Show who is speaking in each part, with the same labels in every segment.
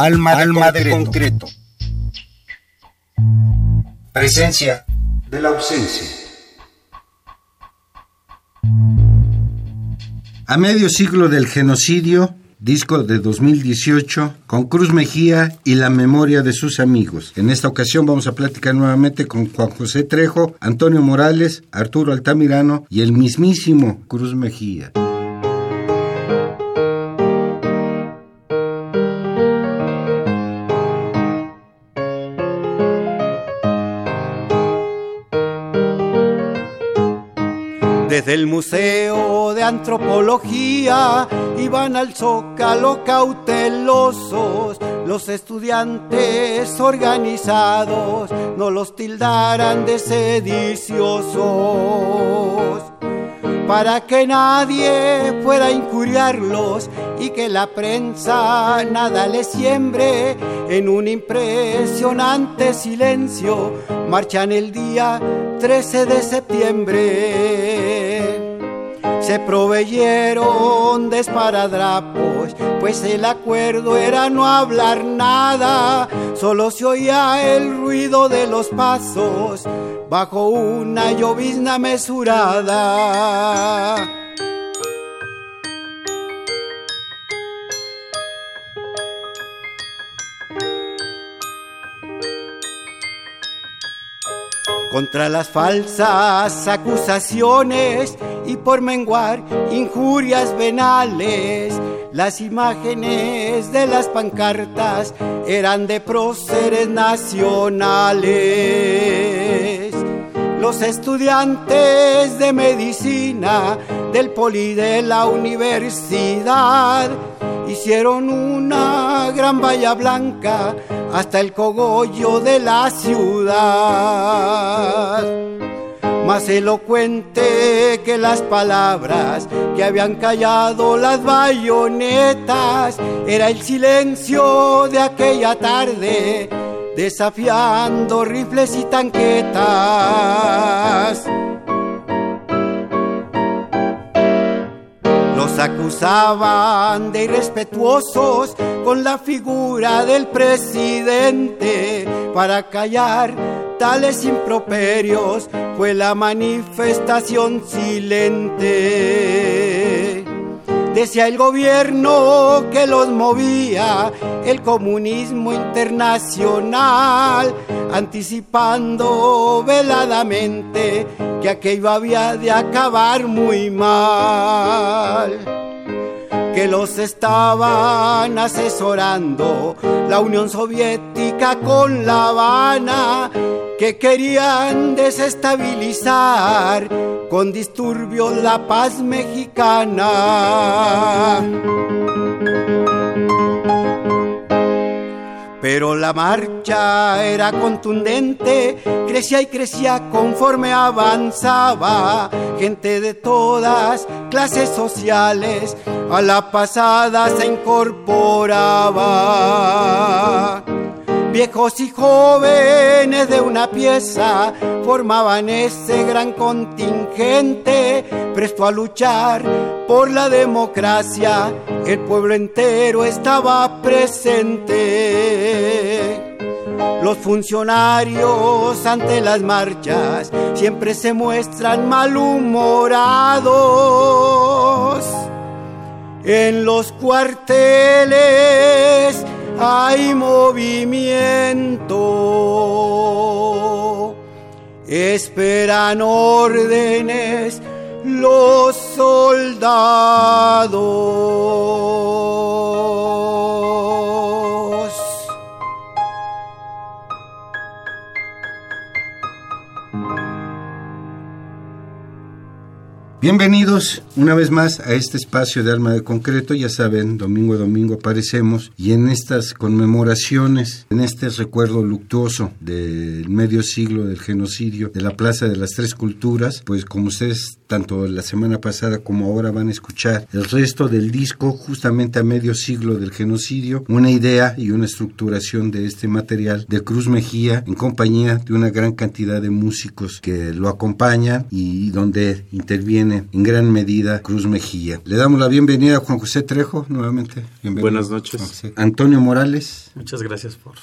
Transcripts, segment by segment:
Speaker 1: Alma, Alma de concreto. Presencia de la ausencia. A medio siglo del genocidio, disco de 2018 con Cruz Mejía y la memoria de sus amigos. En esta ocasión vamos a platicar nuevamente con Juan José Trejo, Antonio Morales, Arturo Altamirano y el mismísimo Cruz Mejía.
Speaker 2: Desde el Museo de Antropología iban al zócalo cautelosos, los estudiantes organizados no los tildaran de sediciosos. Para que nadie pueda incuriarlos y que la prensa nada les siembre en un impresionante silencio marchan el día 13 de septiembre se proveyeron de pues el acuerdo era no hablar nada, solo se oía el ruido de los pasos bajo una llovizna mesurada. contra las falsas acusaciones y por menguar injurias venales. Las imágenes de las pancartas eran de próceres nacionales. Los estudiantes de medicina del poli de la universidad hicieron una gran valla blanca hasta el cogollo de la ciudad. Más elocuente que las palabras que habían callado las bayonetas era el silencio de aquella tarde desafiando rifles y tanquetas. acusaban de irrespetuosos con la figura del presidente para callar tales improperios fue la manifestación silente. Decía el gobierno que los movía el comunismo internacional, anticipando veladamente que aquello había de acabar muy mal. Que los estaban asesorando la Unión Soviética con La Habana, que querían desestabilizar con disturbios la paz mexicana. Pero la marcha era contundente, crecía y crecía conforme avanzaba. Gente de todas clases sociales a la pasada se incorporaba. Viejos y jóvenes de una pieza formaban ese gran contingente presto a luchar por la democracia. El pueblo entero estaba presente. Los funcionarios ante las marchas siempre se muestran malhumorados. En los cuarteles hay movimiento. Esperan órdenes los soldados.
Speaker 1: Bienvenidos una vez más a este espacio de Alma de Concreto. Ya saben, domingo a domingo aparecemos y en estas conmemoraciones, en este recuerdo luctuoso del medio siglo del genocidio de la Plaza de las Tres Culturas, pues como ustedes tanto la semana pasada como ahora van a escuchar el resto del disco justamente a medio siglo del genocidio, una idea y una estructuración de este material de Cruz Mejía en compañía de una gran cantidad de músicos que lo acompañan y donde interviene tiene en gran medida Cruz Mejía. Le damos la bienvenida a Juan José Trejo nuevamente.
Speaker 3: Buenas noches.
Speaker 1: Antonio Morales.
Speaker 3: Muchas gracias por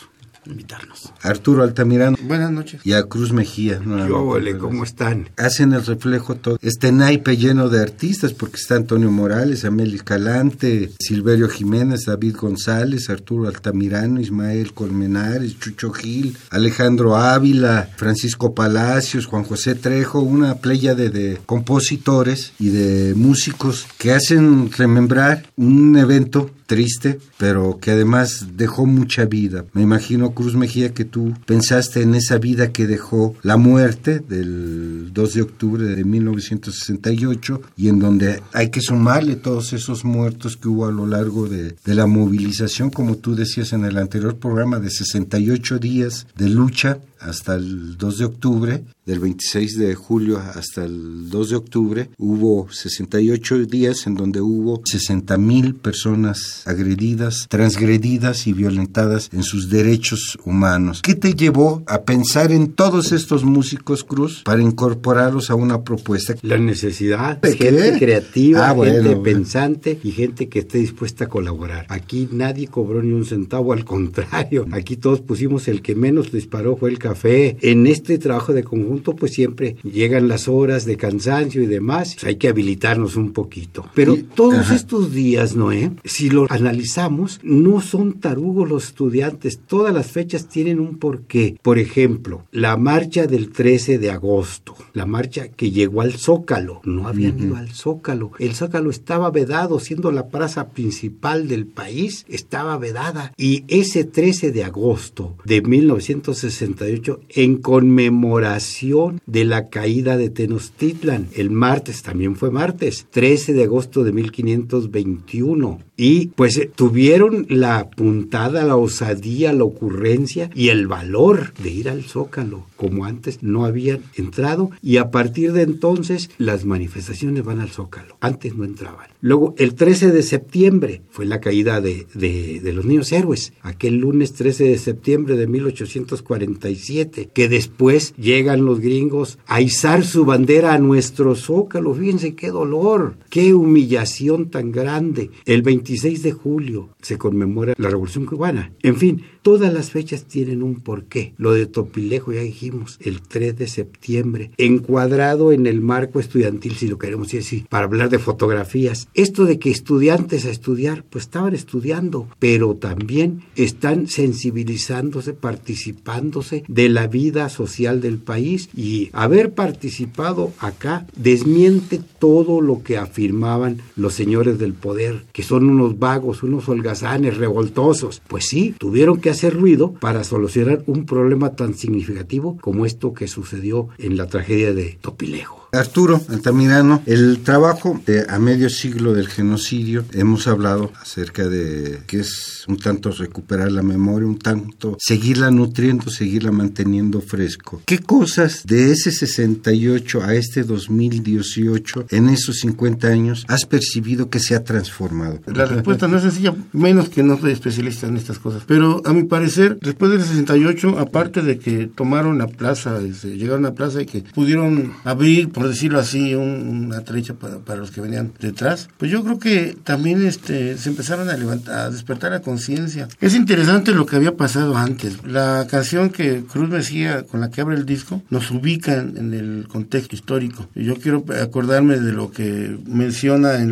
Speaker 3: invitarnos.
Speaker 1: Arturo Altamirano.
Speaker 4: Buenas noches.
Speaker 1: Y a Cruz Mejía.
Speaker 5: Yo, ¿cómo están?
Speaker 1: Hacen el reflejo todo. Este naipe lleno de artistas, porque está Antonio Morales, Amelia Calante, Silverio Jiménez, David González, Arturo Altamirano, Ismael Colmenares, Chucho Gil, Alejandro Ávila, Francisco Palacios, Juan José Trejo, una playa de, de compositores y de músicos que hacen remembrar un evento triste, pero que además dejó mucha vida. Me imagino, Cruz Mejía, que tú pensaste en esa vida que dejó la muerte del 2 de octubre de 1968 y en donde hay que sumarle todos esos muertos que hubo a lo largo de, de la movilización, como tú decías en el anterior programa, de 68 días de lucha hasta el 2 de octubre, del 26 de julio hasta el 2 de octubre, hubo 68 días en donde hubo 60 mil personas agredidas, transgredidas y violentadas en sus derechos humanos. ¿Qué te llevó a pensar en todos estos músicos, Cruz, para incorporarlos a una propuesta?
Speaker 5: La necesidad, de gente creativa, ah, gente pensante y gente que esté dispuesta a colaborar. Aquí nadie cobró ni un centavo, al contrario, aquí todos pusimos el que menos disparó fue el café. En este trabajo de conjunto, pues siempre llegan las horas de cansancio y demás, pues hay que habilitarnos un poquito. Pero todos estos días, Noé, si lo analizamos, no son tarugos los estudiantes, todas las fechas tienen un porqué. Por ejemplo, la marcha del 13 de agosto, la marcha que llegó al Zócalo, no habían ido al Zócalo, el Zócalo estaba vedado, siendo la plaza principal del país, estaba vedada. Y ese 13 de agosto de 1968, en conmemoración de la caída de Tenochtitlan, el martes, también fue martes, 13 de agosto de 1521, y pues eh, tuvieron la puntada, la osadía, la ocurrencia y el valor de ir al Zócalo, como antes no habían entrado y a partir de entonces las manifestaciones van al Zócalo, antes no entraban. Luego el 13 de septiembre fue la caída de, de, los niños héroes, aquel lunes 13 de septiembre de 1847, que después llegan los gringos a izar su bandera a nuestro Zócalo, fíjense qué dolor, qué humillación tan grande. El 26 de julio se conmemora la Revolución Cubana. En fin, todas las fechas tienen un porqué. Lo de Topilejo ya dijimos, el 3 de septiembre, encuadrado en el marco estudiantil, si lo queremos decir para hablar de fotografías. Esto de que estudiantes a estudiar, pues estaban estudiando, pero también están sensibilizándose, participándose de la vida social del país y haber participado acá desmiente todo lo que afirmaban los señores del poder, que son unos vagos, unos holgazanes, revoltosos. Pues sí, tuvieron que hacer ruido para solucionar un problema tan significativo como esto que sucedió en la tragedia de Topilejo.
Speaker 1: Arturo Altamirano, el trabajo de a medio siglo del genocidio, hemos hablado acerca de que es un tanto recuperar la memoria, un tanto seguirla nutriendo, seguirla manteniendo fresco. ¿Qué cosas de ese 68 a este 2018, en esos 50 años, has percibido que se ha transformado?
Speaker 4: La respuesta no es sencilla, menos que no soy especialista en estas cosas. Pero a mi parecer, después del 68, aparte de que tomaron la plaza, este, llegaron a la plaza y que pudieron abrir, por decirlo así, una trecha para, los que venían detrás, pues yo creo que también este, se empezaron a levantar, a despertar la conciencia. Es interesante lo que había pasado antes. La canción que Cruz Mejía, con la que abre el disco, nos ubica en, el contexto histórico. Yo quiero acordarme de lo que menciona en,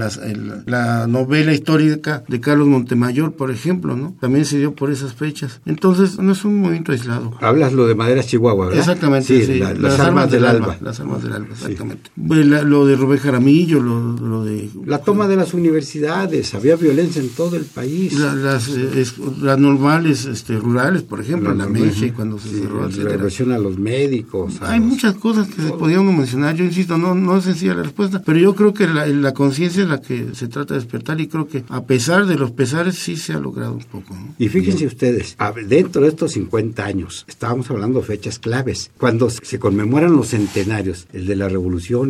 Speaker 4: la novela histórica de Carlos Montemayor, por ejemplo, ¿no? También se dio por esas fechas. Entonces, no es un movimiento aislado.
Speaker 5: Hablas lo de Madera Chihuahua, ¿verdad?
Speaker 4: Exactamente,
Speaker 5: sí. las, armas, del, alba.
Speaker 4: Las armas del alba, exactamente. lo de Rubén Jaramillo, lo, de...
Speaker 5: La toma de las universidades, había violencia en todo el país.
Speaker 4: las, eh, las normales este, rurales, por ejemplo, la, la cuando se cerró,
Speaker 5: La represión a los médicos.
Speaker 4: Hay muchas cosas que se podían mencionar, yo insisto, no, no es sencilla la respuesta, pero yo creo que la, la conciencia es la que se trata de despertar y creo que a pesar de los pesares sí se ha logrado un poco.
Speaker 5: Y fíjense ustedes, dentro de estos 50 años, estábamos hablando de fechas claves, cuando se conmemoran los centenarios, el de la revolución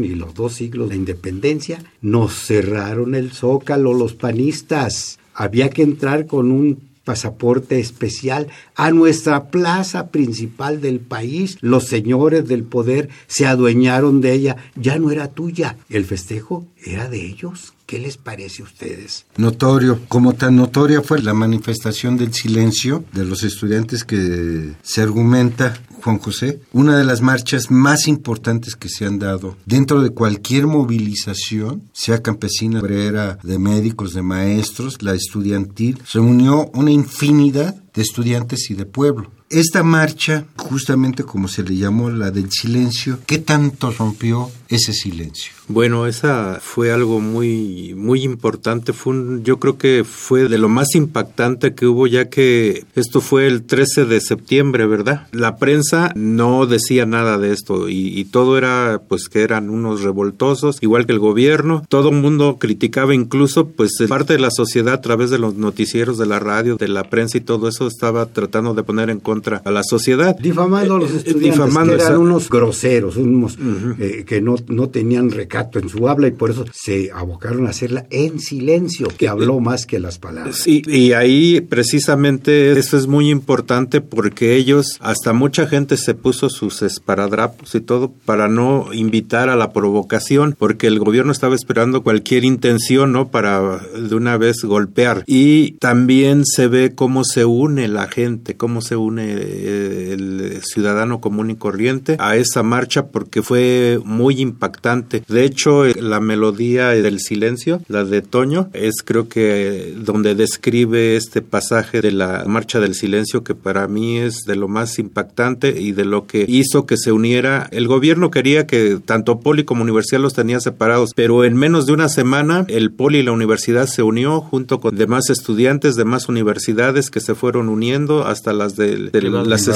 Speaker 5: y los dos siglos de independencia, nos cerraron el zócalo los panistas. Había que entrar con un pasaporte especial a nuestra plaza principal del país. Los señores del poder se adueñaron de ella, ya no era tuya. El festejo era de ellos. ¿Qué les parece a ustedes?
Speaker 1: Notorio, como tan notoria fue la manifestación del silencio de los estudiantes que se argumenta, Juan José, una de las marchas más importantes que se han dado dentro de cualquier movilización, sea campesina, obrera, de médicos, de maestros, la estudiantil, reunió una infinidad de estudiantes y de pueblo. Esta marcha, justamente como se le llamó la del silencio, ¿qué tanto rompió ese silencio?
Speaker 6: Bueno, esa fue algo muy muy importante, fue yo creo que fue de lo más impactante que hubo ya que esto fue el 13 de septiembre, ¿verdad? La prensa no decía nada de esto y, todo era pues que eran unos revoltosos, igual que el gobierno, todo mundo criticaba incluso pues parte de la sociedad a través de los noticieros de la radio, de la prensa y todo eso estaba tratando de poner en contra a la sociedad.
Speaker 5: Difamando a los
Speaker 6: Eh, eh,
Speaker 5: estudiantes,
Speaker 6: difamando
Speaker 5: que eran unos groseros, unos eh, que no, no tenían recato en su habla y por eso se abocaron a hacerla en silencio, que habló más que las palabras.
Speaker 6: Sí, y ahí precisamente eso es muy importante porque ellos, hasta mucha gente se puso sus esparadrapos y todo para no invitar a la provocación, porque el gobierno estaba esperando cualquier intención, ¿no? Para de una vez golpear. Y también se ve cómo se une la gente, cómo se une eh, el ciudadano común y corriente a esa marcha porque fue muy impactante. De hecho, la melodía del silencio, la de Toño, es creo que donde describe este pasaje de la marcha del silencio que para mí es de lo más impactante y de lo que hizo que se uniera. El gobierno quería que tanto Poli como universidad los tenía separados, pero en menos de una semana el Poli y la universidad se unió junto con demás estudiantes, demás universidades que se fueron uniendo hasta las de, de
Speaker 1: Las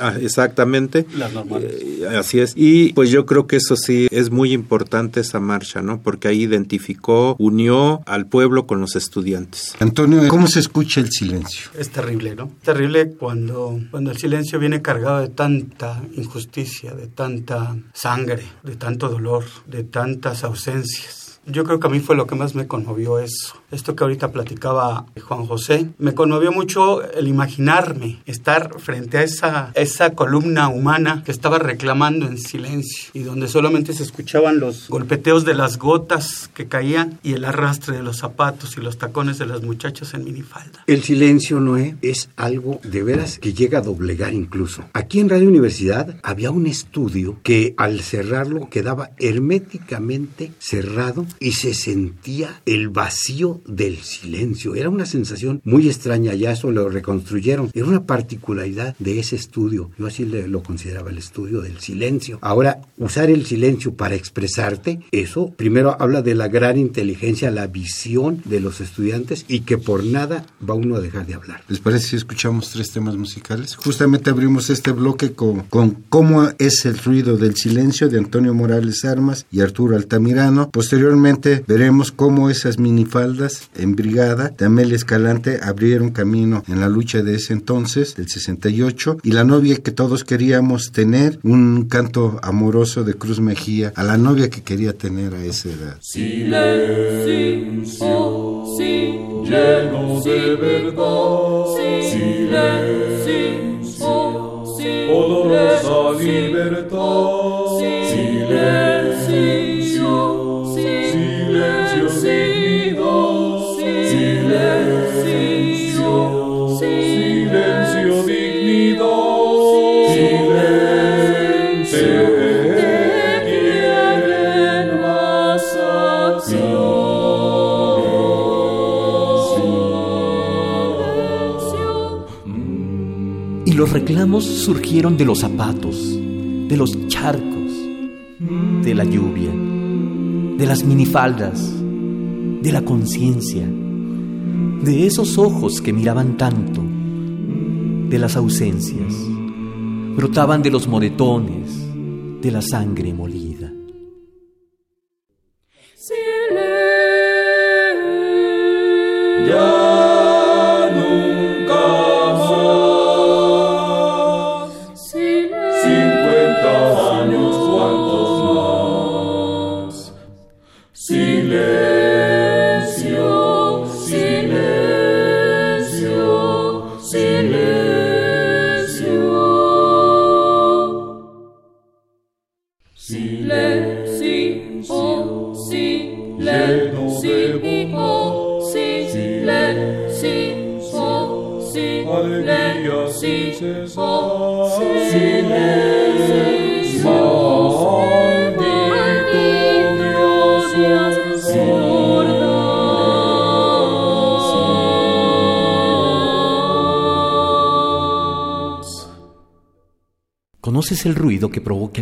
Speaker 6: ah, exactamente.
Speaker 3: Las normales.
Speaker 6: Eh, así es. Y pues yo creo que eso sí es muy importante esa marcha, ¿no? Porque ahí identificó, unió al pueblo con los estudiantes.
Speaker 1: Antonio, ¿cómo se escucha el silencio?
Speaker 3: Es terrible, ¿no? Terrible cuando, cuando el silencio viene cargado de tanta injusticia, de tanta sangre, de tanto dolor, de tantas ausencias. Yo creo que a mí fue lo que más me conmovió eso. Esto que ahorita platicaba Juan José, me conmovió mucho el imaginarme estar frente a esa, esa columna humana que estaba reclamando en silencio y donde solamente se escuchaban los golpeteos de las gotas que caían y el arrastre de los zapatos y los tacones de las muchachas en minifalda.
Speaker 5: El silencio, Noé, es algo de veras que llega a doblegar incluso. Aquí en Radio Universidad había un estudio que al cerrarlo quedaba herméticamente cerrado y se sentía el vacío del silencio. Era una sensación muy extraña, ya eso lo reconstruyeron. Era una particularidad de ese estudio. Yo así lo consideraba el estudio del silencio. Ahora, usar el silencio para expresarte, eso primero habla de la gran inteligencia, la visión de los estudiantes y que por nada va uno a dejar de hablar.
Speaker 1: ¿Les parece si escuchamos tres temas musicales? Justamente abrimos este bloque con, con Cómo es el ruido del silencio de Antonio Morales Armas y Arturo Altamirano. Posteriormente veremos cómo esas minifaldas en brigada de Amelia Escalante abrieron camino en la lucha de ese entonces, del 68, y la novia que todos queríamos tener, un canto amoroso de Cruz Mejía a la novia que quería tener a esa edad.
Speaker 7: Silencio, sí, lleno de verdad. Silencio, olorosa libertad. Silencio,
Speaker 8: los reclamos surgieron de los zapatos, de los charcos, de la lluvia, de las minifaldas, de la conciencia, de esos ojos que miraban tanto, de las ausencias. Brotaban de los moretones, de la sangre molida.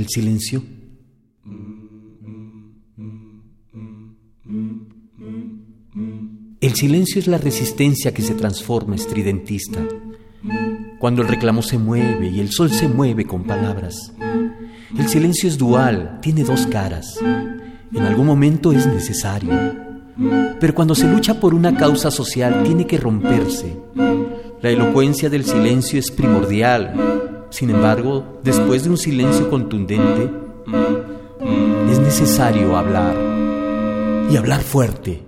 Speaker 7: Silencio?
Speaker 9: El silencio es la resistencia que se transforma estridentista. Cuando el reclamo se mueve y el sol se mueve con palabras. El silencio es dual, tiene dos caras. En algún momento es necesario. Pero cuando se lucha por una causa social tiene que romperse. La elocuencia del silencio es primordial. Sin embargo, después de un silencio contundente, es necesario hablar. Y hablar fuerte.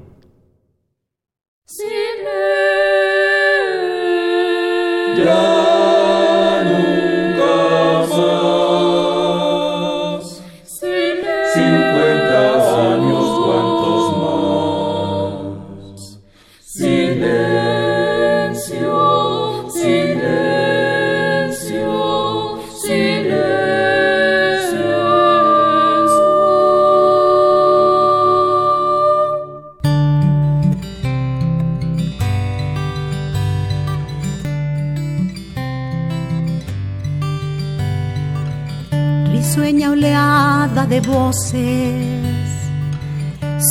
Speaker 10: Voces,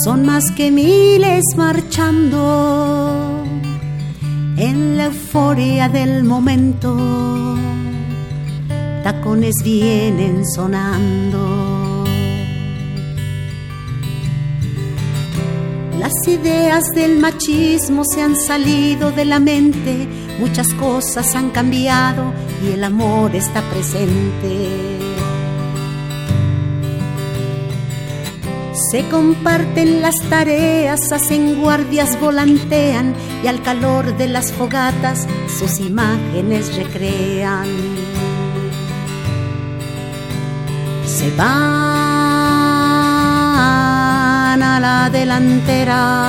Speaker 10: son más que miles marchando en la euforia del momento. Tacones vienen sonando. Las ideas del machismo se han salido de la mente, muchas cosas han cambiado y el amor está presente. Se comparten las tareas, hacen guardias, volantean y al calor de las fogatas sus imágenes recrean. Se van a la delantera.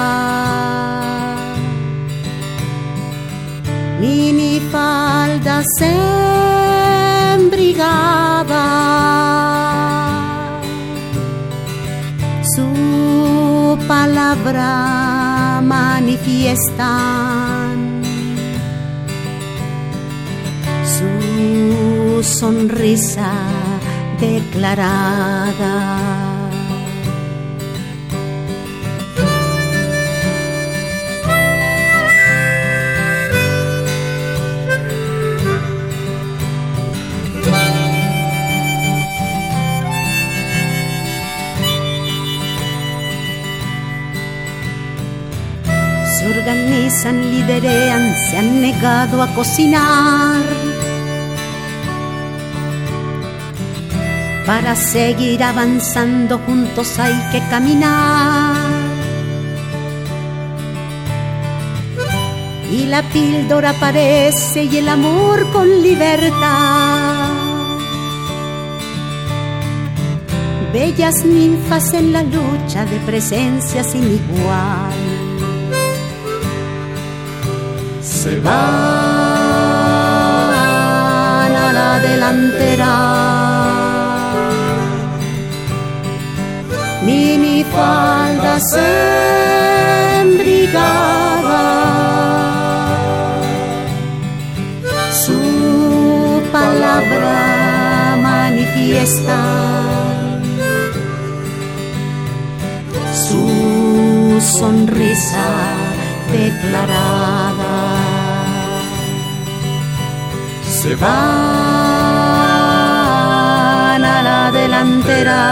Speaker 10: Minifaldas en palabra manifiestan, su sonrisa declarada. Se organizan, liderean, se han negado a cocinar. Para seguir avanzando juntos hay que caminar. Y la píldora aparece y el amor con libertad. Bellas ninfas en la lucha de presencia sin igual.
Speaker 11: Se
Speaker 10: van a la delantera. Minifaldas en brigada. Su palabra manifiesta. Su sonrisa declarada.
Speaker 11: Se
Speaker 10: van a la delantera.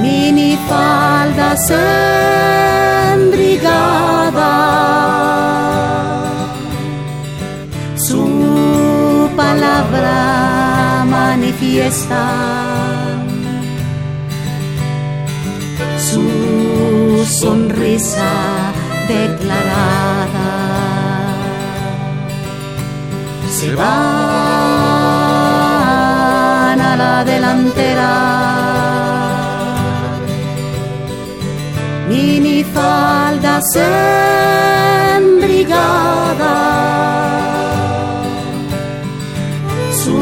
Speaker 10: Minifaldas en brigada. Su palabra manifiesta. Su sonrisa declarada se van a la delantera. Minifaldas en brigada. Su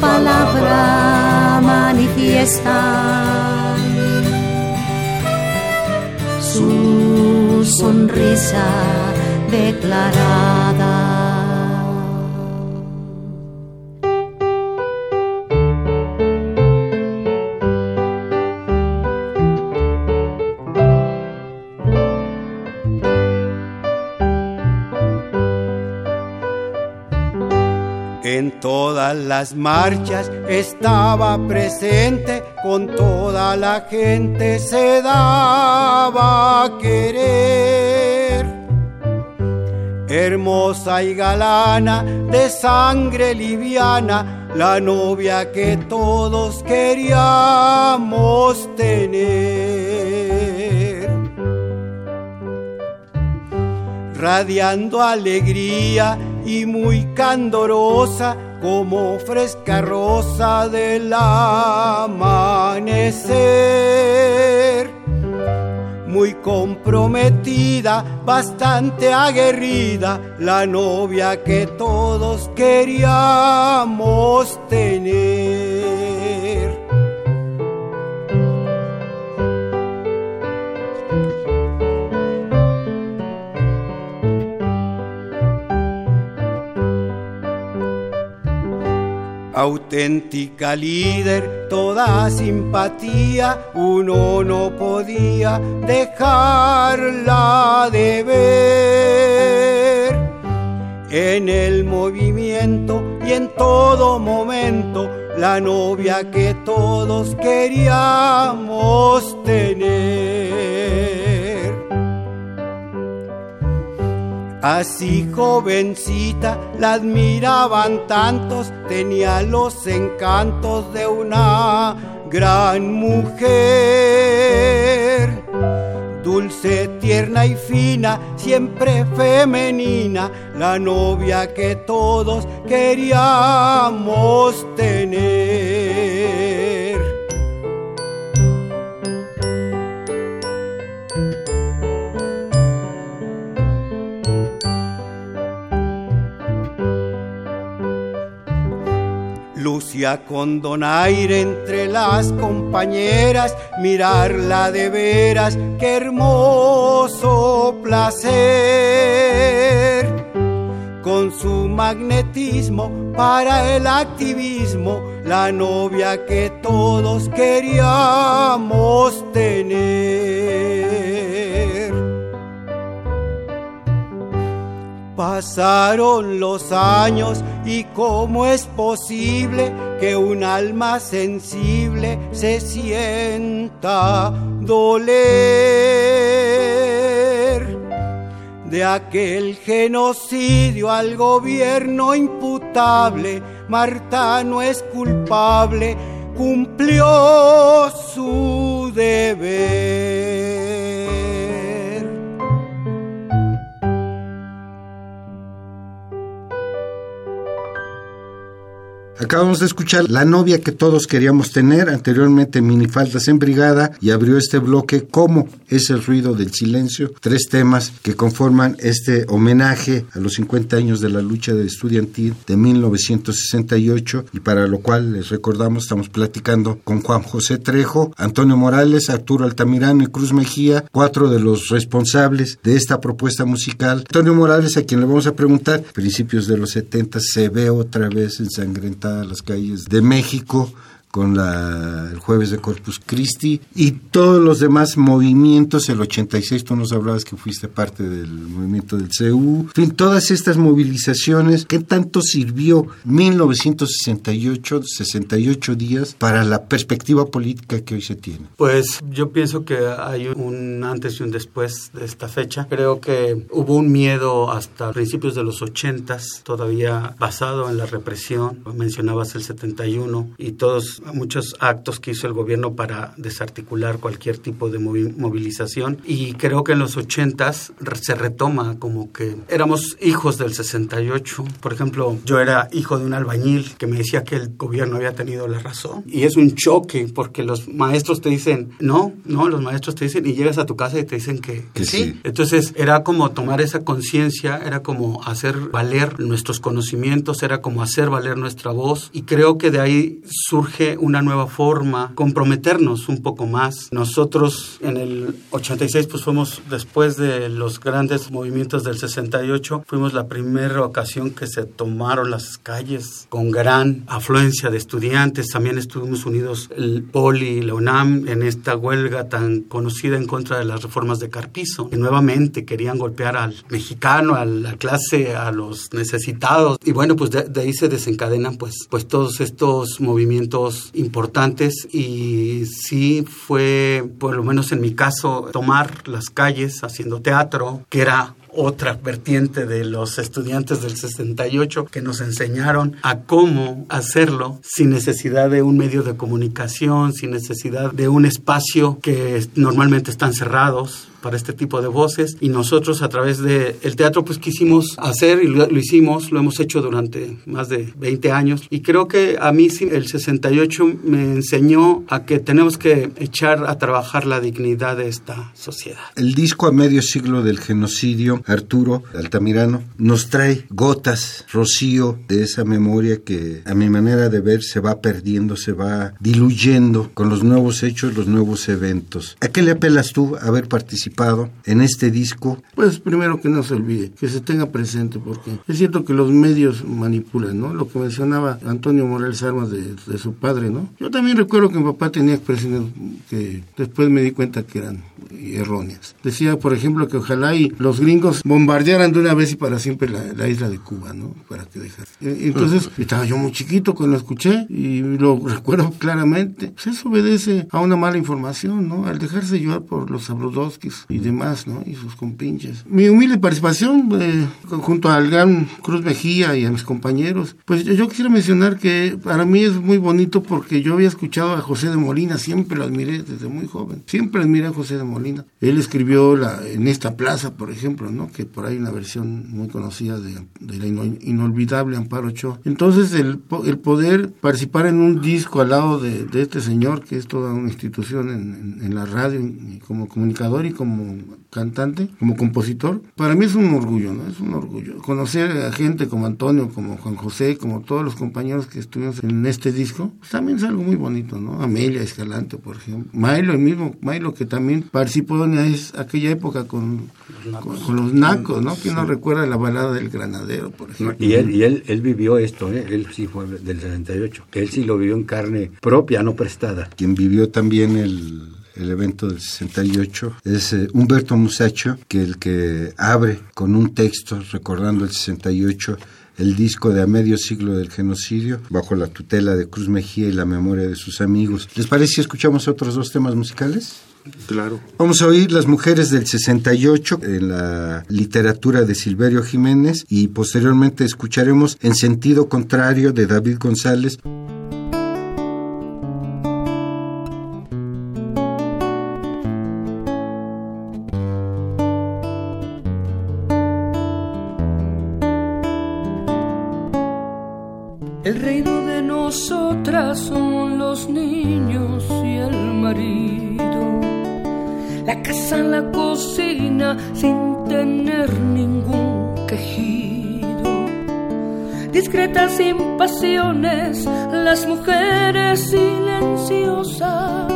Speaker 10: palabra manifiesta. Su sonrisa declarada.
Speaker 2: Todas las marchas estaba presente, con toda la gente se daba a querer. Hermosa y galana, de sangre liviana, la novia que todos queríamos tener. Radiando alegría y muy candorosa como fresca rosa del amanecer. Muy comprometida, bastante aguerrida, la novia que todos queríamos tener. Auténtica líder, toda simpatía, uno no podía dejarla de ver. En el movimiento y en todo momento, la novia que todos queríamos tener. Así jovencita la admiraban tantos, tenía los encantos de una gran mujer. Dulce, tierna y fina, siempre femenina, la novia que todos queríamos tener. Lucia con donaire entre las compañeras, mirarla de veras, qué hermoso placer. Con su magnetismo para el activismo, la novia que todos queríamos tener. Pasaron los años y cómo es posible que un alma sensible se sienta doler de aquel genocidio al gobierno imputable. Marta no es culpable, cumplió su deber.
Speaker 1: Acabamos de escuchar La novia que todos queríamos tener, anteriormente Minifaldas en Brigada, y abrió este bloque ¿Cómo es el ruido del silencio? Tres temas que conforman este homenaje a los 50 años de la lucha de estudiantil de 1968, y para lo cual les recordamos, estamos platicando con Juan José Trejo, Antonio Morales, Arturo Altamirano y Cruz Mejía, cuatro de los responsables de esta propuesta musical. Antonio Morales, a quien le vamos a preguntar, principios de los 70 se ve otra vez las calles de México con la, el jueves de Corpus Christi y todos los demás movimientos, el 86 tú nos hablabas que fuiste parte del movimiento del CU, en fin, todas estas movilizaciones, ¿qué tanto sirvió 1968, 68 días para la perspectiva política que hoy se tiene?
Speaker 3: Pues yo pienso que hay un antes y un después de esta fecha. Creo que hubo un miedo hasta principios de los 80 todavía basado en la represión. Mencionabas el 71 y todos muchas, muchos actos que hizo el gobierno para desarticular cualquier tipo de movilización y creo que en los ochentas se retoma como que éramos hijos del 68. Por ejemplo, yo era hijo de un albañil que me decía que el gobierno había tenido la razón y es un choque porque los maestros te dicen no, no, los maestros te dicen y llegas a tu casa y te dicen que, sí. Entonces era como tomar esa conciencia, era como hacer valer nuestros conocimientos, era como hacer valer nuestra voz y creo que de ahí surge una nueva forma, comprometernos un poco más. Nosotros en el 86 pues fuimos después de los grandes movimientos del 68, fuimos la primera ocasión que se tomaron las calles con gran afluencia de estudiantes, también estuvimos unidos el Poli y la UNAM en esta huelga tan conocida en contra de las reformas de Carpizo, que nuevamente querían golpear al mexicano, a la clase, a los necesitados. Y bueno, pues de, ahí se desencadenan pues, pues todos estos movimientos importantes y sí fue, por lo menos en mi caso, tomar las calles haciendo teatro, que era otra vertiente de los estudiantes del 68 que nos enseñaron a cómo hacerlo sin necesidad de un medio de comunicación, sin necesidad de un espacio que normalmente están cerrados para este tipo de voces y nosotros a través del el teatro pues quisimos hacer y lo, hicimos, lo hemos hecho durante más de 20 años y creo que a mí el 68 me enseñó a que tenemos que echar a trabajar la dignidad de esta sociedad.
Speaker 1: El disco a medio siglo del genocidio, Arturo Altamirano, nos trae gotas, rocío de esa memoria que a mi manera de ver se va perdiendo, se va diluyendo con los nuevos hechos, los nuevos eventos. ¿A qué le apelas tú haber participado en este disco?
Speaker 4: Pues primero que no se olvide, que se tenga presente, porque es cierto que los medios manipulan, ¿no? Lo que mencionaba Antonio Morales Armas de, su padre, ¿no? Yo también recuerdo que mi papá tenía expresiones que después me di cuenta que eran erróneas. Decía, por ejemplo, que ojalá y los gringos bombardearan de una vez y para siempre la, isla de Cuba, ¿no? Para que dejara. E, entonces, estaba yo muy chiquito cuando lo escuché y lo recuerdo claramente. Pues eso obedece a una mala información, ¿no? Al dejarse llevar por los Sabludowskis y demás, ¿no? Y sus compinches. Mi humilde participación eh, junto al gran Cruz Mejía y a mis compañeros, pues yo, quisiera mencionar que para mí es muy bonito porque yo había escuchado a José de Molina, siempre lo admiré desde muy joven, siempre admiré a José de Molina. Él escribió la, en esta plaza, por ejemplo, ¿no? Que por ahí una versión muy conocida de, la inolvidable Amparo Ochoa. Entonces el, el poder participar en un disco al lado de, este señor, que es toda una institución en, en la radio como comunicador y como como cantante, como compositor, para mí es un orgullo, ¿no? Es un orgullo. Conocer a gente como Antonio, como Juan José, como todos los compañeros que estuvimos en este disco, pues también es algo muy bonito, ¿no? Amelia Escalante, por ejemplo. Milo, el mismo Milo que también participó en aquella época con, con, los nacos, ¿no? Que no recuerda la balada del granadero, por ejemplo.
Speaker 5: y él, y él, él vivió esto, ¿eh? Él sí fue del 68. Él sí lo vivió en carne propia, no prestada.
Speaker 1: Quien vivió también el el evento del 68, es eh, Humberto Musacho, que el que abre con un texto recordando el 68 el disco de A Medio Siglo del Genocidio, bajo la tutela de Cruz Mejía y la memoria de sus amigos. ¿Les parece si escuchamos otros dos temas musicales?
Speaker 6: Claro.
Speaker 1: Vamos a oír Las Mujeres del 68 en la literatura de Silverio Jiménez y posteriormente escucharemos En Sentido Contrario de David González.
Speaker 7: Discretas sin pasiones, las mujeres silenciosas,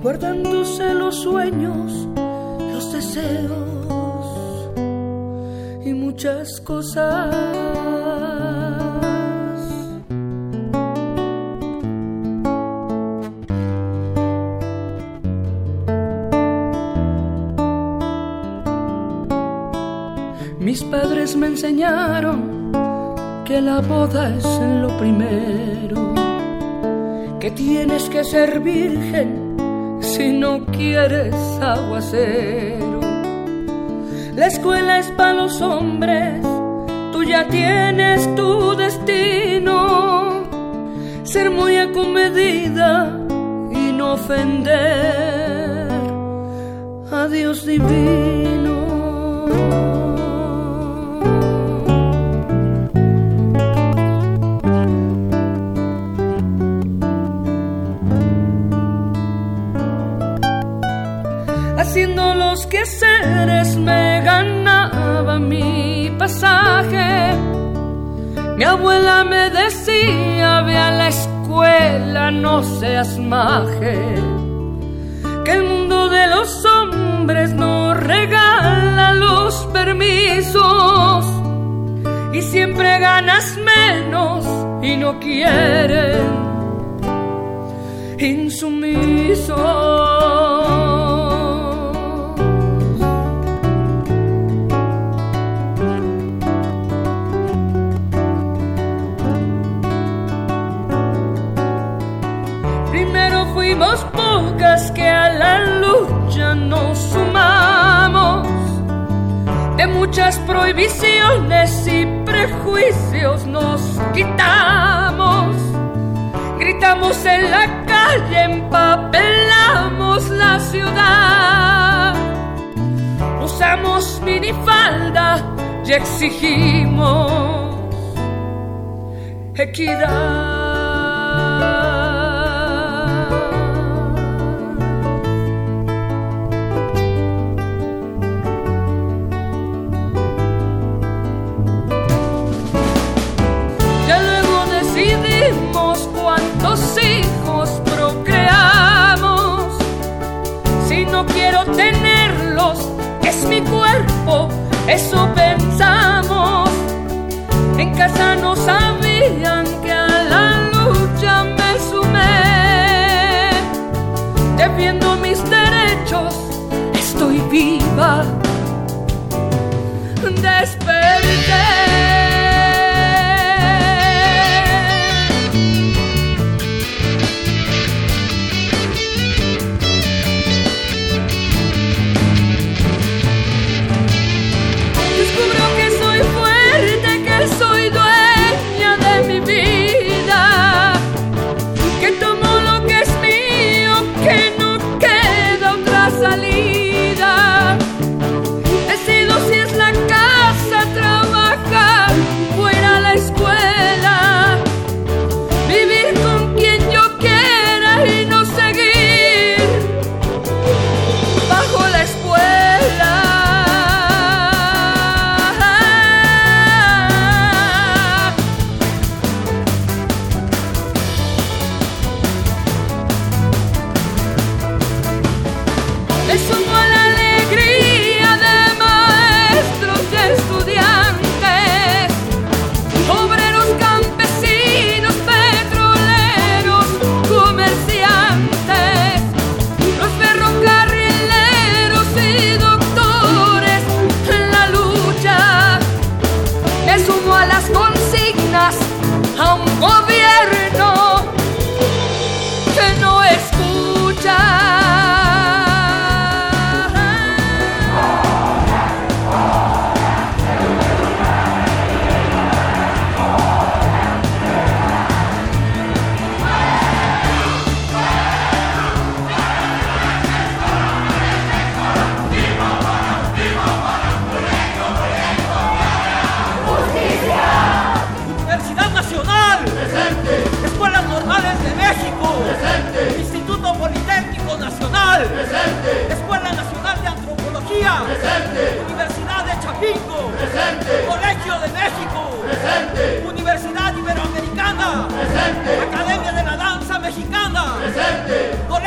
Speaker 7: guardándose los sueños, los deseos y muchas cosas. Mis padres me enseñaron que la boda es lo primero, que tienes que ser virgen si no quieres aguacero. La escuela es para los hombres, tú ya tienes tu destino. ser muy acomedida y no ofender a Dios divino. Mi abuela me decía, ve a la escuela, no seas maje. Que el mundo de los hombres no regala los permisos. Y siempre ganas menos y no quieren insumiso. Muchas prohibiciones y prejuicios nos quitamos. Gritamos en la calle, empapelamos la ciudad. Usamos minifalda y exigimos equidad. Eso pensamos. En casa no sabían que a la lucha me sumé. Defiendo mis derechos, estoy viva. Desperté. Me sumo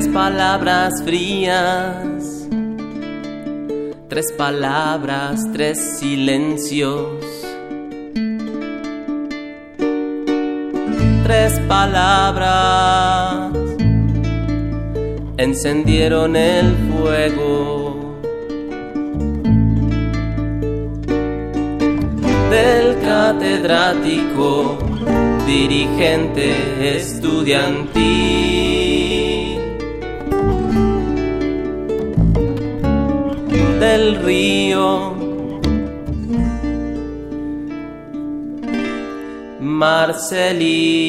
Speaker 12: Tres palabras frías, tres palabras, tres silencios. Tres palabras encendieron el fuego. Del catedrático dirigente estudiantil del río Marcelí.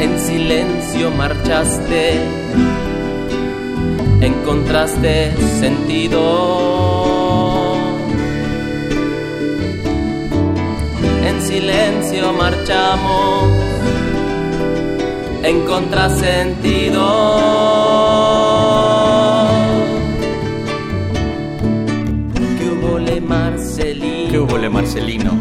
Speaker 12: En silencio marchaste, encontraste sentido. En silencio marchamos, encontrar sentido. Que hubo le Marcelino,
Speaker 9: ¿Qué hubo, le Marcelino?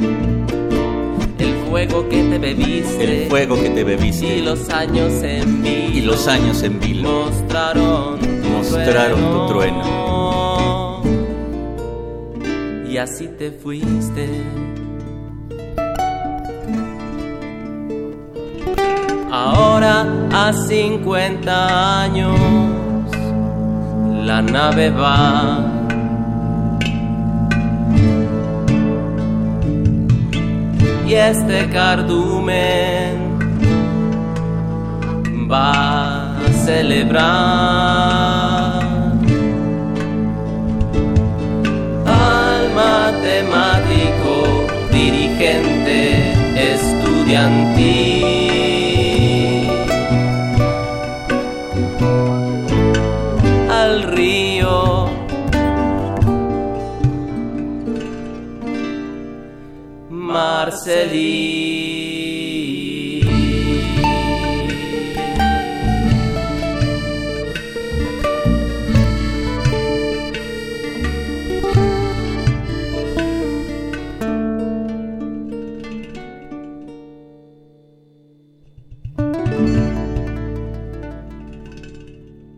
Speaker 12: el fuego que te bebiste.
Speaker 9: El fuego que te bebiste
Speaker 12: Y los años en vilo
Speaker 9: y los años en vilo
Speaker 12: mostraron tu
Speaker 9: mostraron tu trueno.
Speaker 12: Y así te fuiste. A 50 años la nave va. Y este cardumen va a celebrar al matemático dirigente estudiantil.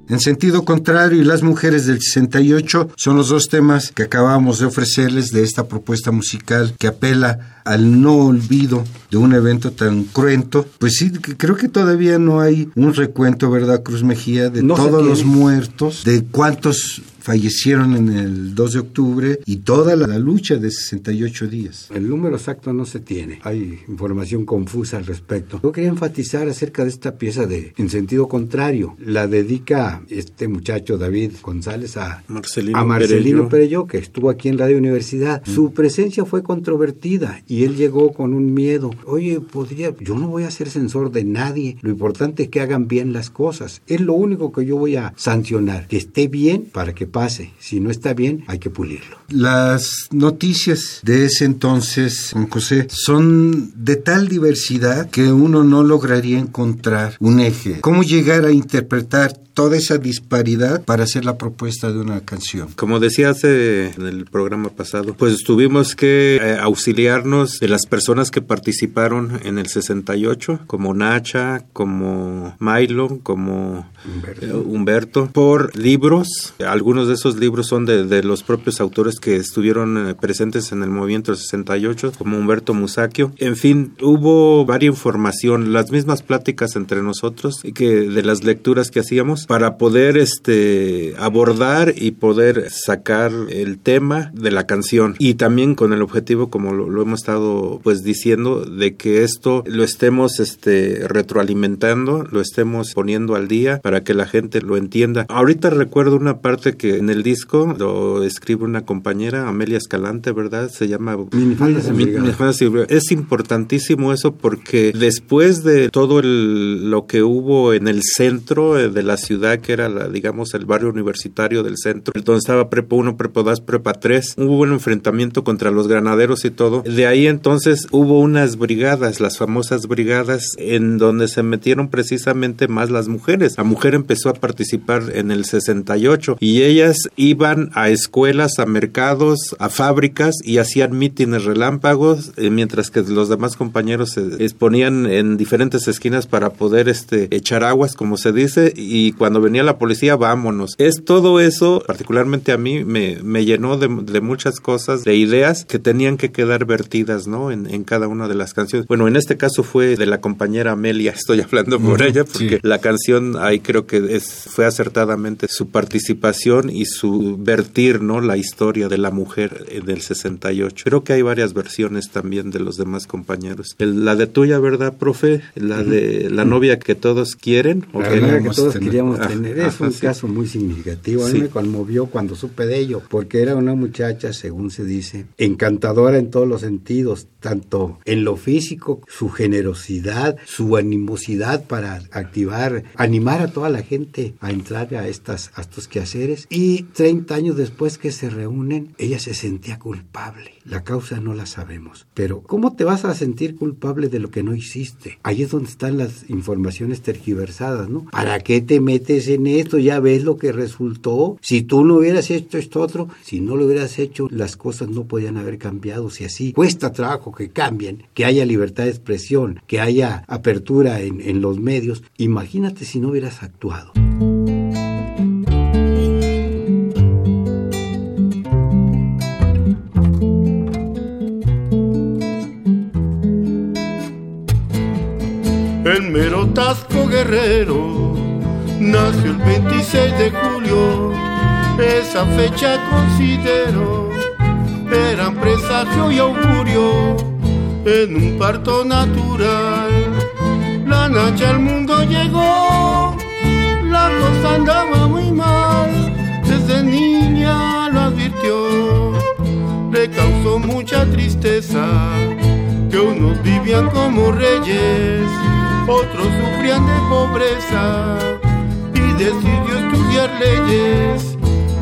Speaker 1: En sentido contrario, y las mujeres del 68 son los dos temas que acabamos de ofrecerles de esta propuesta musical que apela al no olvido de un evento tan cruento. Pues sí, creo que todavía no hay un recuento, ¿verdad, Cruz Mejía, de
Speaker 5: No
Speaker 1: todos los muertos, de cuántos fallecieron en el 2 de octubre y toda la, la lucha de 68 días.
Speaker 5: El número exacto no se tiene. Hay información confusa al respecto. Yo quería enfatizar acerca de esta pieza de En sentido contrario. La dedica este muchacho David González a
Speaker 6: Marcelino,
Speaker 5: a Marcelino
Speaker 6: Perelló.
Speaker 5: Perelló, que estuvo aquí en Radio Universidad. Su presencia fue controvertida y él llegó con un miedo. Oye, podría, yo no voy a ser censor de nadie. Lo importante es que hagan bien las cosas. Es lo único que yo voy a sancionar. Que esté bien para que pase. Si no está bien, hay que pulirlo.
Speaker 1: Las noticias de ese entonces, Juan José, son de tal diversidad que uno no lograría encontrar un eje. ¿Cómo llegar a interpretar toda esa disparidad para hacer la propuesta de una canción?
Speaker 6: Como decía hace en el programa pasado, pues tuvimos que eh, auxiliarnos de las personas que participaron en el 68, como Nacha, como Milo, como eh, Humberto, por libros. Algunos de esos libros son de, de los propios autores que estuvieron eh, presentes en el movimiento del 68, como Humberto Musacchio. En fin, hubo varia información, las mismas pláticas entre nosotros que de las lecturas que hacíamos para poder este abordar y poder sacar el tema de la canción y también con el objetivo como lo, lo hemos estado pues diciendo de que esto lo estemos este retroalimentando, lo estemos poniendo al día para que la gente lo entienda. Ahorita recuerdo una parte que en el disco lo escribe una compañera Amelia Escalante, ¿verdad? Se llama
Speaker 5: Minifaldas.
Speaker 6: Es importantísimo eso porque después de todo el- lo que hubo en el centro eh, de la ciudad ciudad, que era, la, digamos, el barrio universitario del centro, donde estaba Prepa 1, Prepa 2, Prepa 3. Hubo un enfrentamiento contra los granaderos y todo. De ahí entonces hubo unas brigadas, las famosas brigadas, en donde se metieron precisamente más las mujeres. La mujer empezó a participar en el 68 y ellas iban a escuelas, a mercados, a fábricas y hacían mítines relámpagos, eh, mientras que los demás compañeros se exponían en diferentes esquinas para poder este, echar aguas, como se dice, y cuando venía la policía, vámonos. Es todo eso, particularmente a mí, me, me llenó de, de muchas cosas, de ideas que tenían que quedar vertidas, ¿no? En, en, cada una de las canciones. Bueno, en este caso fue de la compañera Amelia, estoy hablando por ella, porque sí. la canción ahí creo que es, fue acertadamente su participación y su vertir, ¿no? La historia de la mujer del 68. Creo que hay varias versiones también de los demás compañeros. El, la de tuya, ¿verdad, profe? La de la novia que todos quieren.
Speaker 5: ¿o la novia que todos tener. queríamos tener. Es un sí. caso muy significativo. A mí me conmovió cuando supe de ello, porque era una muchacha, según se dice, encantadora en todos los sentidos, tanto en lo físico, su generosidad, su animosidad para activar, animar a toda la gente a entrar a, estas, a estos quehaceres. Y 30 años después que se reúnen, ella se sentía culpable. La causa no la sabemos. Pero, ¿cómo te vas a sentir culpable de lo que no hiciste? Ahí es donde están las informaciones tergiversadas, ¿no? ¿Para qué te metes en esto? Ya ves lo que resultó. Si tú no hubieras hecho esto otro, si no lo hubieras hecho, las cosas no podían haber cambiado. Si así cuesta trabajo que cambien, que haya libertad de expresión, que haya apertura en, en los medios, imagínate si no hubieras actuado.
Speaker 4: El mero Guerrero nació el 26 de julio. Esa fecha considero eran presagio y augurio en un parto natural. La Nacha al mundo llegó, la cosa andaba muy mal, desde niña lo advirtió, le causó mucha tristeza que unos vivían como reyes, otros sufrían de pobreza decidió estudiar leyes.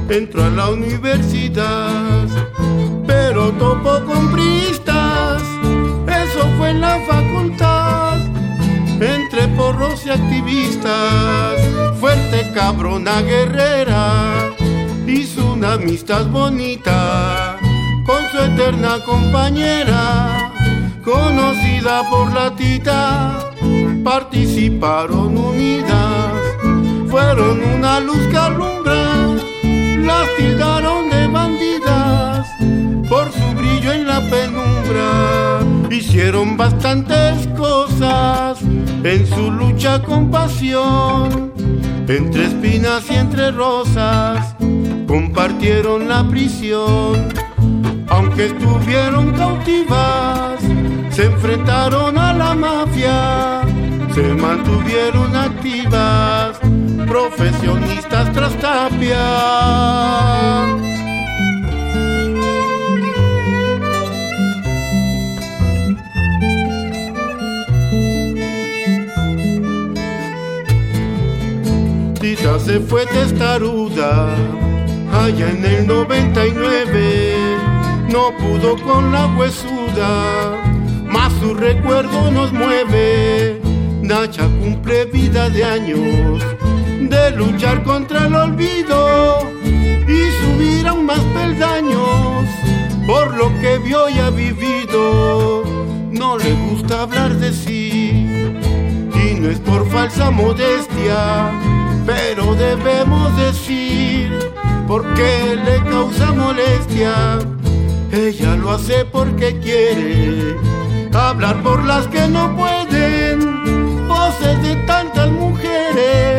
Speaker 4: Entró a la universidad, pero topó con pristas, eso fue en la facultad, entre porros y activistas, fuerte cabrona guerrera, hizo una amistad bonita con su eterna compañera conocida por la tita, participaron unidas, fueron una luz que alumbra, las tildaron de bandidas por su brillo en la penumbra. Hicieron bastantes cosas en su lucha con pasión, entre espinas y entre rosas, compartieron la prisión, aunque estuvieron cautivas se enfrentaron a la mafia, se mantuvieron activas, profesionistas tras tapia. Tita se fue testaruda, allá en el 99, no pudo con la huesuda más su recuerdo nos mueve. Nacha cumple vida de años de luchar contra el olvido y subir aún más peldaños por lo que vio y ha vivido. No le gusta hablar de sí y no es por falsa modestia, pero debemos decir porque le causa molestia. Ella lo hace porque quiere hablar por las que no pueden, voces de tantas mujeres,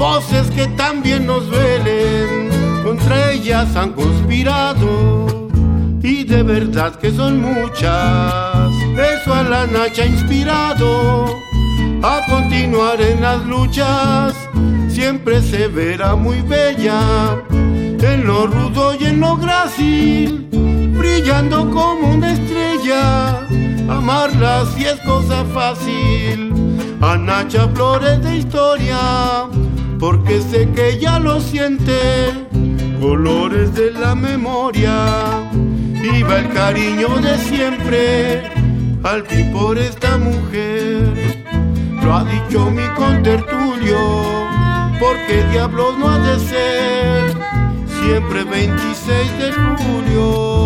Speaker 4: voces que también nos duelen, contra ellas han conspirado y de verdad que son muchas, eso a la Nacha ha inspirado a continuar en las luchas, siempre se verá muy bella, en lo rudo y en lo grácil, brillando como una estrella. Amarla si es cosa fácil. A Nacha Flores de historia
Speaker 13: porque sé que ya lo siente, colores de la memoria, viva el cariño de siempre, al fin por esta mujer, lo ha dicho mi contertulio, porque diablos no ha de ser, siempre 26 de julio.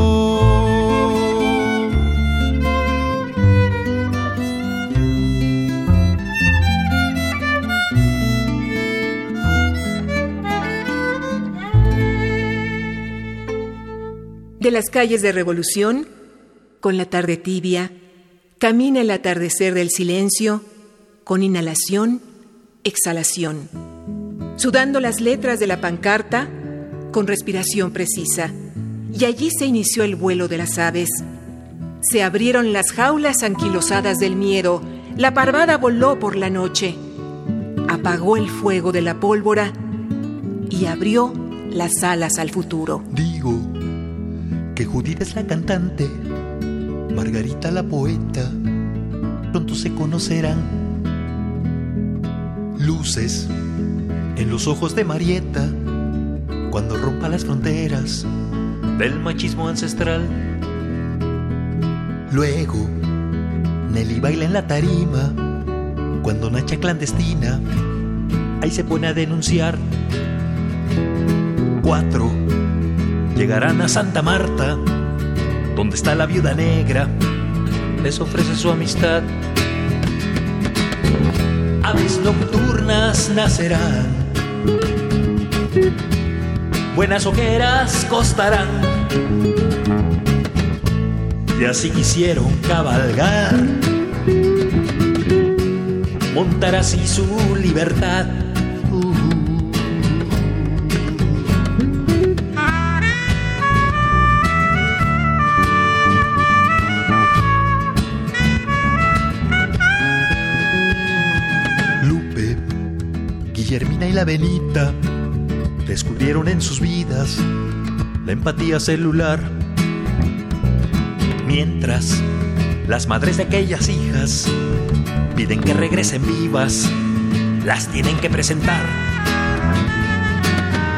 Speaker 14: De las calles de Revolución, con la tarde tibia, camina el atardecer del silencio, con inhalación, exhalación, sudando las letras de la pancarta, con respiración precisa. Y allí se inició el vuelo de las aves. Se abrieron las jaulas anquilosadas del miedo, la parvada voló por la noche, apagó el fuego de la pólvora y abrió las alas al futuro.
Speaker 8: Digo que Judith es la cantante, Margarita la poeta, pronto se conocerán. Luces en los ojos de Marieta, cuando rompa las fronteras del machismo ancestral. Luego, Nelly baila en la tarima, cuando Nacha clandestina, ahí se pone a denunciar. Cuatro Llegarán a Santa Marta, donde está la viuda negra, les ofrece su amistad. Aves nocturnas nacerán, buenas hogueras costarán. Y así quisieron cabalgar, montar así su libertad. La Benita descubrieron en sus vidas la empatía celular. Mientras las madres de aquellas hijas piden que regresen vivas, las tienen que presentar.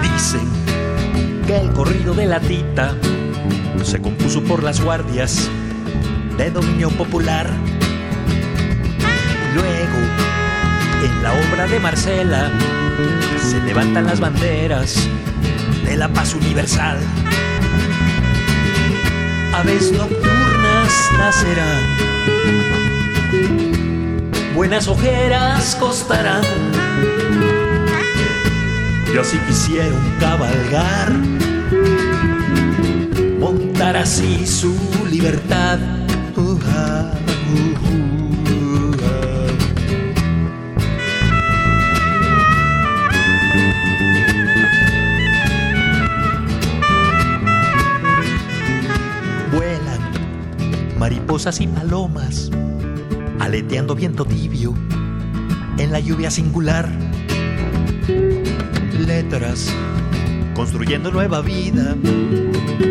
Speaker 8: Dicen que el corrido de la tita se compuso por las guardias de dominio popular. Luego, en la obra de Marcela se levantan las banderas de la paz universal. Aves nocturnas nacerán, buenas ojeras costarán. Y así quisieron cabalgar, montar así su libertad. Mariposas y palomas, aleteando viento tibio en la lluvia singular. Letras construyendo nueva vida,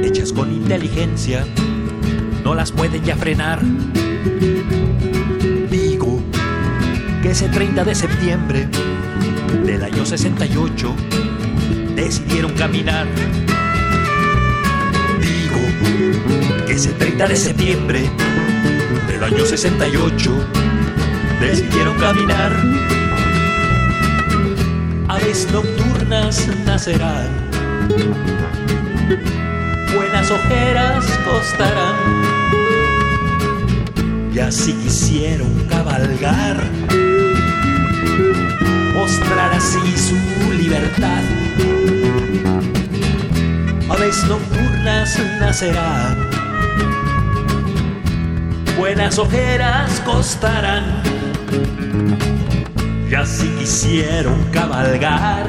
Speaker 8: hechas con inteligencia, no las pueden ya frenar. Digo que ese 30 de septiembre del año 68 decidieron caminar ese 30 de septiembre del año 68 decidieron caminar. Aves nocturnas nacerán, buenas ojeras costarán. Y así quisieron cabalgar, mostrar así su libertad. Nocturnas nacerán buenas ojeras costarán. Y así quisieron cabalgar,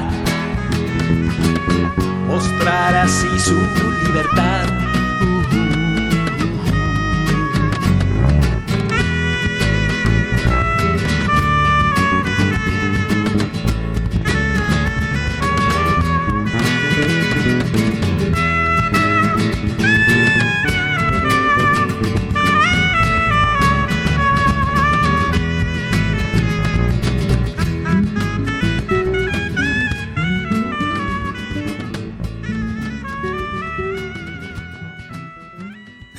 Speaker 8: mostrar así su libertad.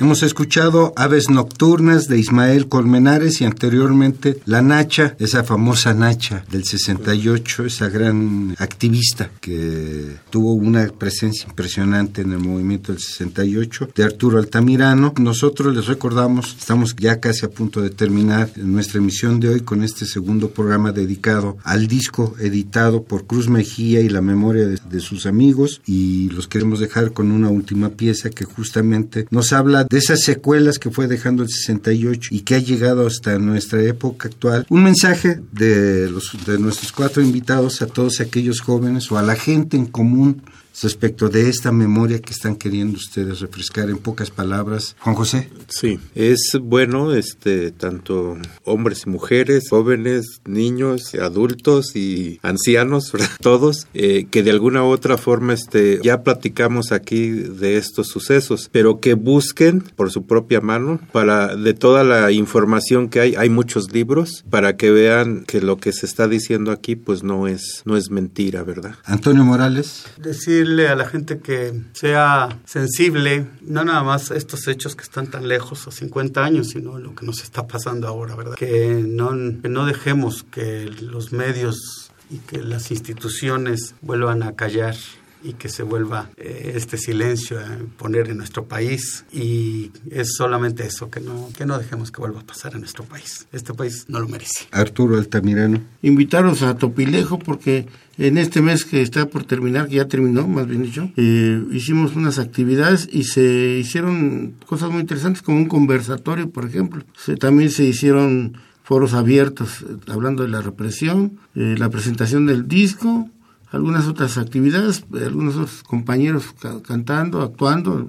Speaker 1: Hemos escuchado Aves Nocturnas de Ismael Colmenares y anteriormente La Nacha, esa famosa Nacha del 68, esa gran activista que tuvo una presencia impresionante en el movimiento del 68, de Arturo Altamirano. Nosotros les recordamos, estamos ya casi a punto de terminar nuestra emisión de hoy con este segundo programa dedicado al disco editado por Cruz Mejía y la memoria de, de sus amigos y los queremos dejar con una última pieza que justamente nos habla de esas secuelas que fue dejando el 68 y que ha llegado hasta nuestra época actual. Un mensaje de, los, de nuestros cuatro invitados a todos aquellos jóvenes o a la gente en común respecto de esta memoria que están queriendo ustedes refrescar en pocas palabras. Juan José.
Speaker 6: Sí, es bueno este tanto hombres y mujeres, jóvenes, niños, adultos y ancianos, todos eh, que de alguna u otra forma este ya platicamos aquí de estos sucesos, pero que busquen por su propia mano para de toda la información que hay, hay muchos libros para que vean que lo que se está diciendo aquí pues no es no es mentira, ¿verdad?
Speaker 1: Antonio Morales.
Speaker 3: Decir a la gente que sea sensible, no nada más a estos hechos que están tan lejos, a 50 años, sino lo que nos está pasando ahora, ¿verdad? Que no, que no dejemos que los medios y que las instituciones vuelvan a callar y que se vuelva eh, este silencio a poner en nuestro país. Y es solamente eso que no que no dejemos que vuelva a pasar en nuestro país. Este país no lo merece.
Speaker 1: Arturo Altamirano.
Speaker 4: Invitaros a Topilejo porque en este mes que está por terminar que ya terminó más bien dicho eh, hicimos unas actividades y se hicieron cosas muy interesantes como un conversatorio por ejemplo. Se, también se hicieron foros abiertos eh, hablando de la represión eh, la presentación del disco algunas otras actividades, algunos otros compañeros ca cantando, actuando,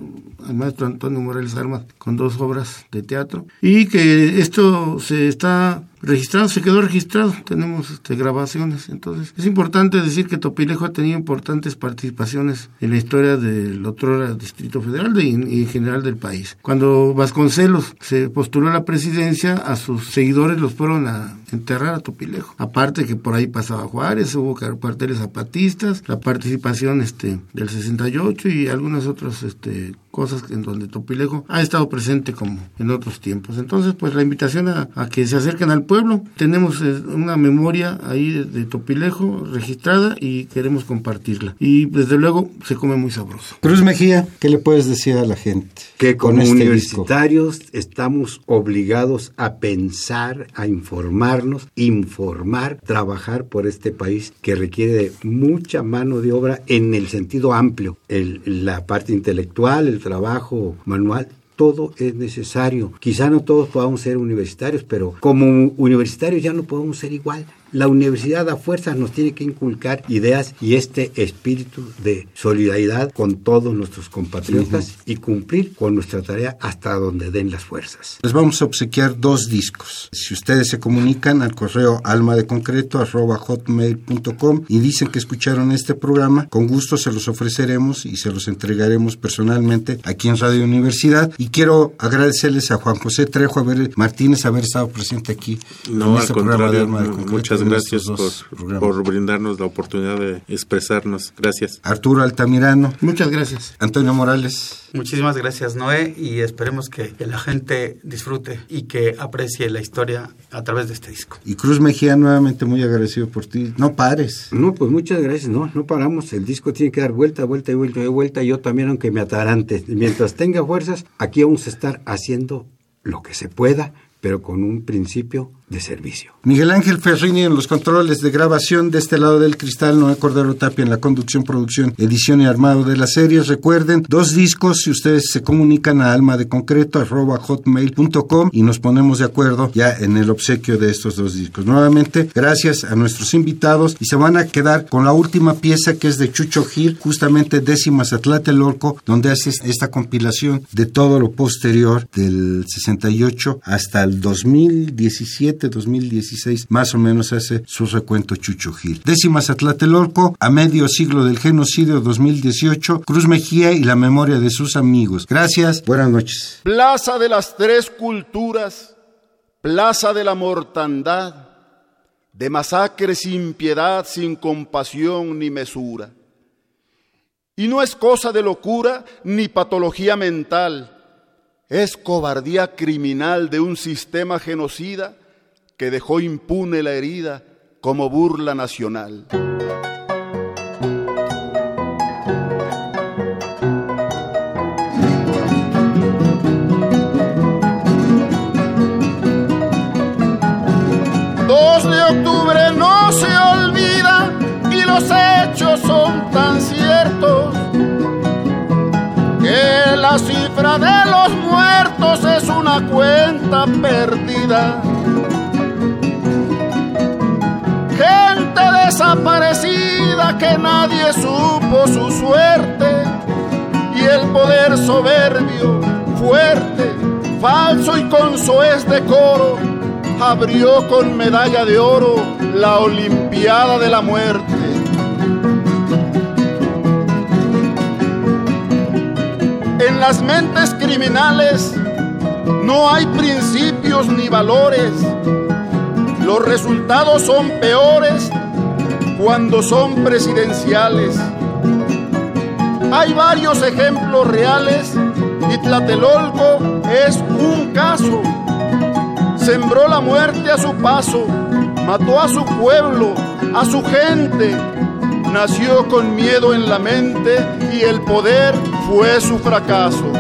Speaker 4: el maestro Antonio Morales Armas con dos obras de teatro, y que esto se está registrado, se quedó registrado, tenemos este, grabaciones. Entonces, es importante decir que Topilejo ha tenido importantes participaciones en la historia del otro Distrito Federal de, y en general del país. Cuando Vasconcelos se postuló a la presidencia, a sus seguidores los fueron a enterrar a Topilejo. Aparte que por ahí pasaba Juárez, hubo cuarteles zapatistas, la participación este, del 68 y algunas otras este, cosas en donde Topilejo ha estado presente como en otros tiempos. Entonces, pues la invitación a, a que se acerquen al pueblo. Tenemos eh, una memoria ahí de, de, Topilejo registrada y queremos compartirla. Y desde luego se come muy sabroso.
Speaker 1: Cruz Mejía, ¿qué le puedes decir a la gente?
Speaker 5: Que como con este universitarios disco? estamos obligados a pensar, a informarnos, informar, trabajar por este país que requiere de mucha mano de obra en el sentido amplio, el, la parte intelectual, el trabajo manual todo es necesario. Quizá no todos podamos ser universitarios, pero como universitarios ya no podemos ser igual. La universidad a fuerzas nos tiene que inculcar ideas y este espíritu de solidaridad con todos nuestros compatriotas uh -huh. y cumplir con nuestra tarea hasta donde den las fuerzas.
Speaker 1: Les vamos a obsequiar dos discos. Si ustedes se comunican al correo alma de concreto hotmail.com y dicen que escucharon este programa, con gusto se los ofreceremos y se los entregaremos personalmente aquí en Radio Universidad. Y quiero agradecerles a Juan José Trejo haber, Martínez haber estado presente aquí
Speaker 6: no,
Speaker 1: en
Speaker 6: al
Speaker 1: este
Speaker 6: contrario,
Speaker 1: programa de alma de concreto.
Speaker 6: Muchas gracias por, por, brindarnos la oportunidad de expresarnos. Gracias.
Speaker 1: Arturo Altamirano.
Speaker 4: Muchas gracias.
Speaker 1: Antonio Morales.
Speaker 3: Muchísimas gracias, Noé, y esperemos que, que, la gente disfrute y que aprecie la historia a través de este disco.
Speaker 1: Y Cruz Mejía, nuevamente muy agradecido por ti. No pares.
Speaker 5: No, pues muchas gracias. No, no paramos. El disco tiene que dar vuelta, vuelta y vuelta y vuelta. Yo también, aunque me atarante. Mientras tenga fuerzas, aquí vamos a estar haciendo lo que se pueda, pero con un principio de servicio.
Speaker 1: Miguel Ángel Ferrini en los controles de grabación de este lado del cristal, Noé Cordero Tapia en la conducción, producción, edición y armado de las series. Recuerden, dos discos, si ustedes se comunican a alma de concreto arroba hotmail.com y nos ponemos de acuerdo ya en el obsequio de estos dos discos. Nuevamente, gracias a nuestros invitados y se van a quedar con la última pieza que es de Chucho Gil, justamente décimas Atlatelolco, donde hace esta compilación de todo lo posterior del 68 hasta 2017 2016, más o menos hace su recuento Chucho Gil. Décimas Atlatelolco, a medio siglo del genocidio 2018, Cruz Mejía y la memoria de sus amigos. Gracias, buenas noches.
Speaker 15: Plaza de las Tres Culturas, Plaza de la Mortandad, de masacre sin piedad, sin compasión ni mesura. Y no es cosa de locura ni patología mental es cobardía criminal de un sistema genocida que dejó impune la herida como burla nacional. de octubre no se olvida y los hechos son tan ciertos que la cifra de los cuenta perdida. Gente desaparecida que nadie supo su suerte y el poder soberbio, fuerte, falso y con soez decoro abrió con medalla de oro la Olimpiada de la Muerte. En las mentes criminales no hay principios ni valores. Los resultados son peores cuando son presidenciales. Hay varios ejemplos reales y Tlatelolco es un caso sembró la muerte a su paso, mató a su pueblo, a su gente, nació con miedo en la mente y el poder fue su fracaso.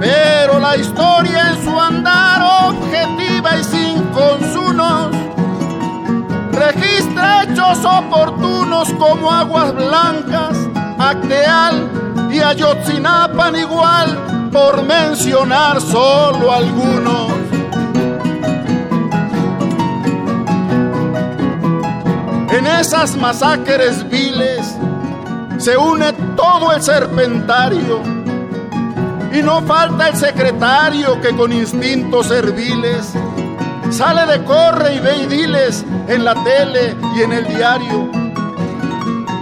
Speaker 15: Pero la historia en su andar objetiva y sin consunos registra hechos oportunos como Aguas Blancas, Acteal y Ayotzinapan igual, por mencionar solo algunos. En esas masacres viles se une todo el serpentario. Y no falta el secretario que con instintos serviles sale de corre y ve y diles en la tele y en el diario,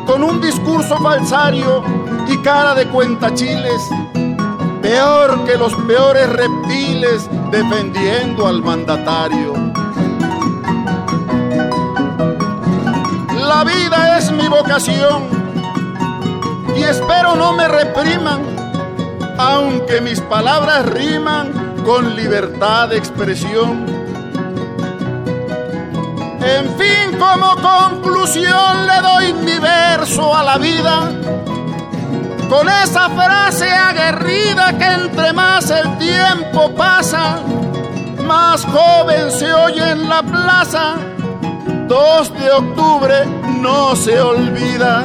Speaker 15: con un discurso falsario y cara de cuentachiles, peor que los peores reptiles defendiendo al mandatario. La vida es mi vocación y espero no me repriman aunque mis palabras riman con libertad de expresión. En fin, como conclusión le doy mi verso a la vida, con esa frase aguerrida que entre más el tiempo pasa, más joven se oye en la plaza, 2 de octubre no se olvida.